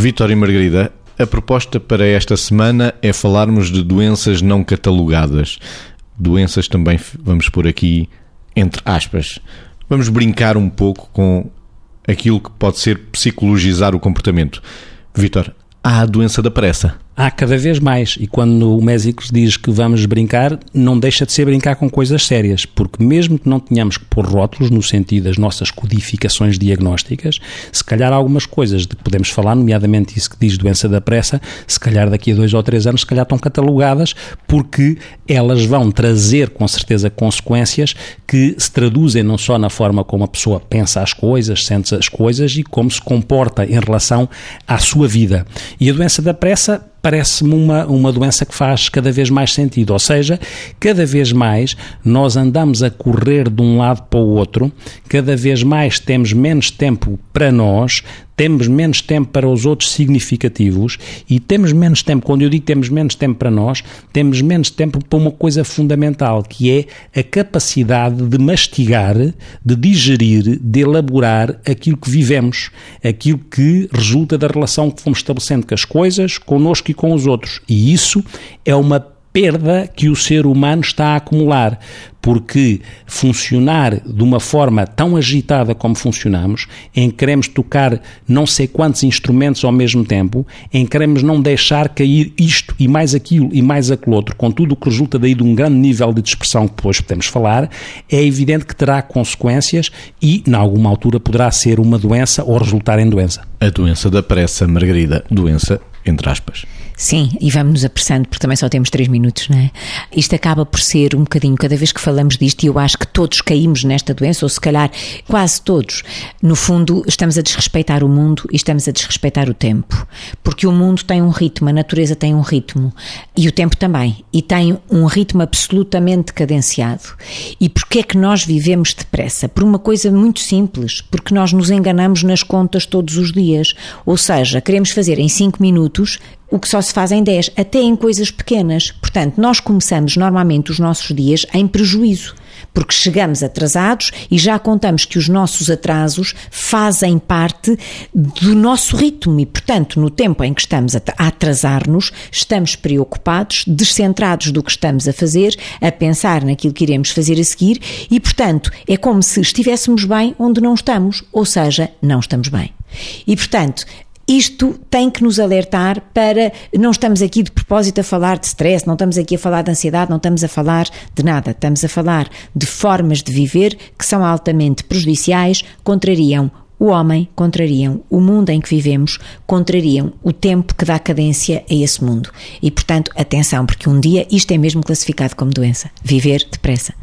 Vitória e Margarida, a proposta para esta semana é falarmos de doenças não catalogadas. Doenças também vamos por aqui entre aspas. Vamos brincar um pouco com aquilo que pode ser psicologizar o comportamento. Vitor, há a doença da pressa há cada vez mais. E quando o Mésicles diz que vamos brincar, não deixa de ser brincar com coisas sérias, porque mesmo que não tenhamos que pôr rótulos no sentido das nossas codificações diagnósticas, se calhar algumas coisas de que podemos falar, nomeadamente isso que diz doença da pressa, se calhar daqui a dois ou três anos, se calhar estão catalogadas, porque elas vão trazer com certeza consequências que se traduzem não só na forma como a pessoa pensa as coisas, sente as coisas e como se comporta em relação à sua vida. E a doença da pressa parece-me uma, uma doença que faz cada vez mais sentido. Ou seja, cada vez mais nós andamos a correr de um lado para o outro, cada vez mais temos menos tempo para nós, temos menos tempo para os outros significativos e temos menos tempo, quando eu digo temos menos tempo para nós, temos menos tempo para uma coisa fundamental, que é a capacidade de mastigar, de digerir, de elaborar aquilo que vivemos, aquilo que resulta da relação que fomos estabelecendo com as coisas, connosco e com os outros. E isso é uma perda que o ser humano está a acumular, porque funcionar de uma forma tão agitada como funcionamos, em que queremos tocar não sei quantos instrumentos ao mesmo tempo, em que queremos não deixar cair isto e mais aquilo e mais aquele outro, com tudo o que resulta daí de um grande nível de dispersão que depois podemos falar, é evidente que terá consequências e, em alguma altura, poderá ser uma doença ou resultar em doença. A doença da pressa, Margarida, doença entre aspas. Sim, e vamos nos apressando porque também só temos três minutos, não é? Isto acaba por ser um bocadinho, cada vez que falamos disto, e eu acho que todos caímos nesta doença, ou se calhar quase todos, no fundo estamos a desrespeitar o mundo e estamos a desrespeitar o tempo. Porque o mundo tem um ritmo, a natureza tem um ritmo, e o tempo também, e tem um ritmo absolutamente cadenciado. E porquê é que nós vivemos depressa? Por uma coisa muito simples, porque nós nos enganamos nas contas todos os dias. Ou seja, queremos fazer em cinco minutos o que só se faz em 10, até em coisas pequenas. Portanto, nós começamos normalmente os nossos dias em prejuízo, porque chegamos atrasados e já contamos que os nossos atrasos fazem parte do nosso ritmo e, portanto, no tempo em que estamos a atrasar-nos, estamos preocupados, descentrados do que estamos a fazer, a pensar naquilo que iremos fazer a seguir e, portanto, é como se estivéssemos bem onde não estamos, ou seja, não estamos bem. E, portanto, isto tem que nos alertar para. Não estamos aqui de propósito a falar de stress, não estamos aqui a falar de ansiedade, não estamos a falar de nada. Estamos a falar de formas de viver que são altamente prejudiciais, contrariam o homem, contrariam o mundo em que vivemos, contrariam o tempo que dá cadência a esse mundo. E, portanto, atenção, porque um dia isto é mesmo classificado como doença. Viver depressa.